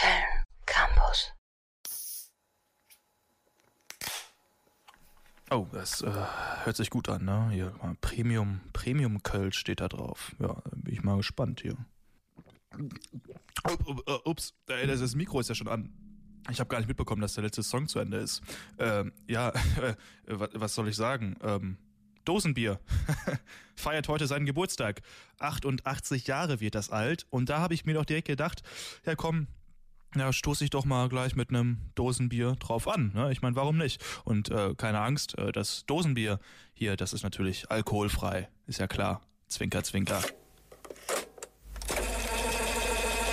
Köln Campus. Oh, das äh, hört sich gut an, ne? Hier, Premium, Premium Kölsch steht da drauf. Ja, bin ich mal gespannt hier. Ups, ey, das, das Mikro ist ja schon an. Ich habe gar nicht mitbekommen, dass der letzte Song zu Ende ist. Ähm, ja, äh, was soll ich sagen? Ähm, Dosenbier feiert heute seinen Geburtstag. 88 Jahre wird das alt. Und da habe ich mir doch direkt gedacht, ja komm, ja, stoße ich doch mal gleich mit einem Dosenbier drauf an. Ne? Ich meine, warum nicht? Und äh, keine Angst, äh, das Dosenbier hier, das ist natürlich alkoholfrei. Ist ja klar. Zwinker, zwinker.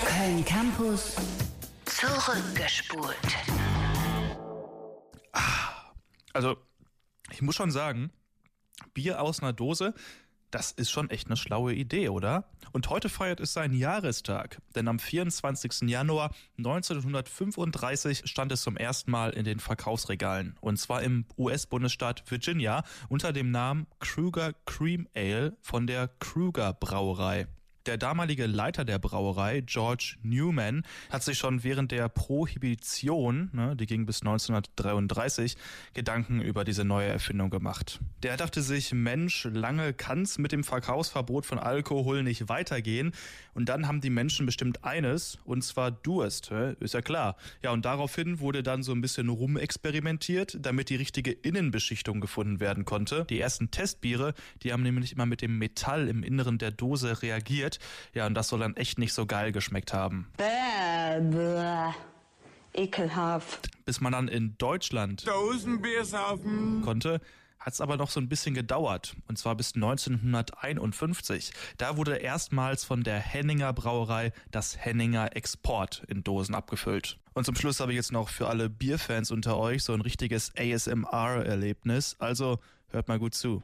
Köln Campus zurückgespult. Also, ich muss schon sagen, Bier aus einer Dose, das ist schon echt eine schlaue Idee, oder? Und heute feiert es seinen Jahrestag, denn am 24. Januar 1935 stand es zum ersten Mal in den Verkaufsregalen. Und zwar im US-Bundesstaat Virginia unter dem Namen Kruger Cream Ale von der Kruger Brauerei. Der damalige Leiter der Brauerei, George Newman, hat sich schon während der Prohibition, ne, die ging bis 1933, Gedanken über diese neue Erfindung gemacht. Der dachte sich, Mensch, lange kann's mit dem Verkaufsverbot von Alkohol nicht weitergehen. Und dann haben die Menschen bestimmt eines, und zwar Durst, ist ja klar. Ja, und daraufhin wurde dann so ein bisschen rumexperimentiert, damit die richtige Innenbeschichtung gefunden werden konnte. Die ersten Testbiere, die haben nämlich immer mit dem Metall im Inneren der Dose reagiert. Ja, und das soll dann echt nicht so geil geschmeckt haben. Bäh, bäh. Ekelhaft. Bis man dann in Deutschland Dosenbier saufen. konnte, hat es aber noch so ein bisschen gedauert. Und zwar bis 1951. Da wurde erstmals von der Henninger Brauerei das Henninger Export in Dosen abgefüllt. Und zum Schluss habe ich jetzt noch für alle Bierfans unter euch so ein richtiges ASMR-Erlebnis. Also hört mal gut zu.